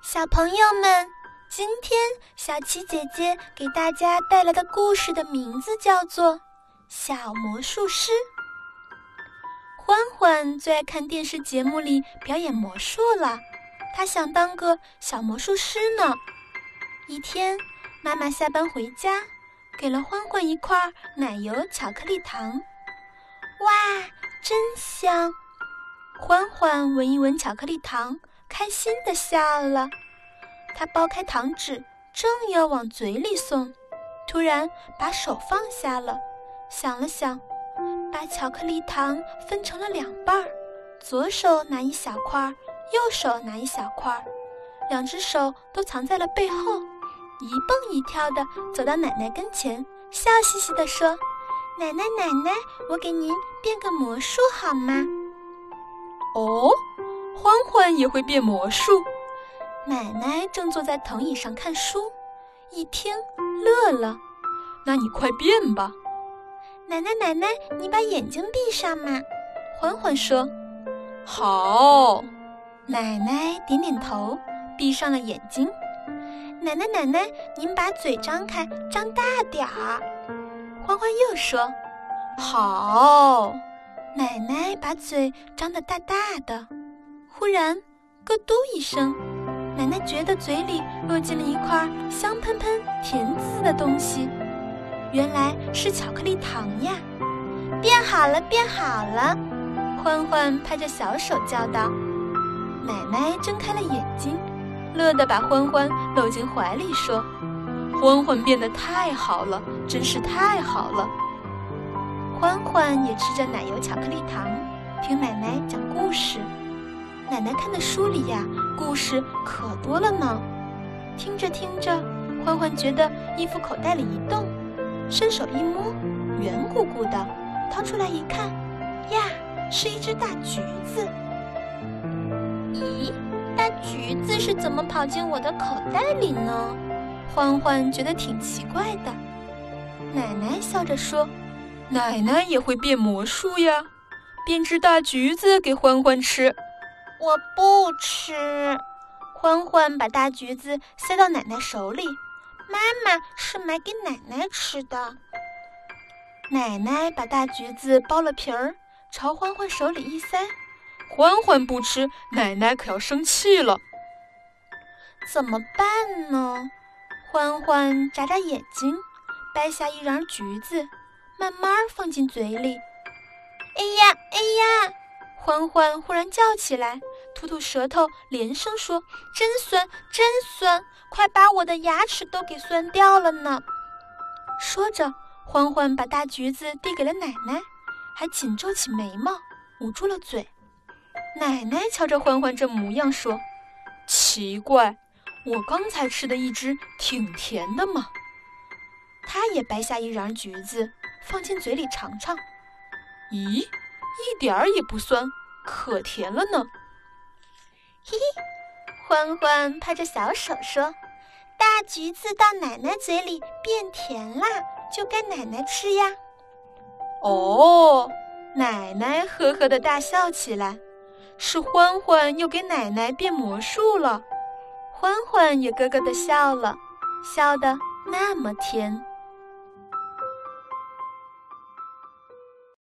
小朋友们，今天小琪姐姐给大家带来的故事的名字叫做《小魔术师》。欢欢最爱看电视节目里表演魔术了，他想当个小魔术师呢。一天，妈妈下班回家，给了欢欢一块奶油巧克力糖。哇，真香！欢欢闻一闻巧克力糖。开心的笑了，他剥开糖纸，正要往嘴里送，突然把手放下了，想了想，把巧克力糖分成了两半儿，左手拿一小块，右手拿一小块，两只手都藏在了背后，一蹦一跳的走到奶奶跟前，笑嘻嘻地说：“奶奶，奶奶，我给您变个魔术好吗？”哦。欢欢也会变魔术。奶奶正坐在藤椅上看书，一听乐了。那你快变吧。奶奶，奶奶，你把眼睛闭上嘛。欢欢说：“好。”奶奶点点头，闭上了眼睛。奶奶，奶奶，您把嘴张开，张大点儿。欢欢又说：“好。”奶奶把嘴张得大大的。忽然，咯嘟一声，奶奶觉得嘴里落进了一块香喷喷、甜滋的东西，原来是巧克力糖呀！变好了，变好了！欢欢拍着小手叫道。奶奶睁开了眼睛，乐得把欢欢搂进怀里，说：“欢欢变得太好了，真是太好了。”欢欢也吃着奶油巧克力糖，听奶奶讲故事。奶奶看的书里呀，故事可多了呢。听着听着，欢欢觉得衣服口袋里一动，伸手一摸，圆鼓鼓的，掏出来一看，呀，是一只大橘子。咦，大橘子是怎么跑进我的口袋里呢？欢欢觉得挺奇怪的。奶奶笑着说：“奶奶也会变魔术呀，变只大橘子给欢欢吃。”我不吃，欢欢把大橘子塞到奶奶手里。妈妈是买给奶奶吃的。奶奶把大橘子剥了皮儿，朝欢欢手里一塞。欢欢不吃，奶奶可要生气了。怎么办呢？欢欢眨眨眼睛，掰下一瓤橘子，慢慢放进嘴里。哎呀，哎呀！欢欢忽然叫起来，吐吐舌头，连声说：“真酸，真酸，快把我的牙齿都给酸掉了呢！”说着，欢欢把大橘子递给了奶奶，还紧皱起眉毛，捂住了嘴。奶奶瞧着欢欢这模样，说：“奇怪，我刚才吃的一只挺甜的嘛。”她也掰下一瓤橘子，放进嘴里尝尝。咦？一点儿也不酸，可甜了呢。嘿嘿，欢欢拍着小手说：“大橘子到奶奶嘴里变甜啦，就该奶奶吃呀。”哦，奶奶呵呵的大笑起来。是欢欢又给奶奶变魔术了。欢欢也咯咯的笑了，笑得那么甜。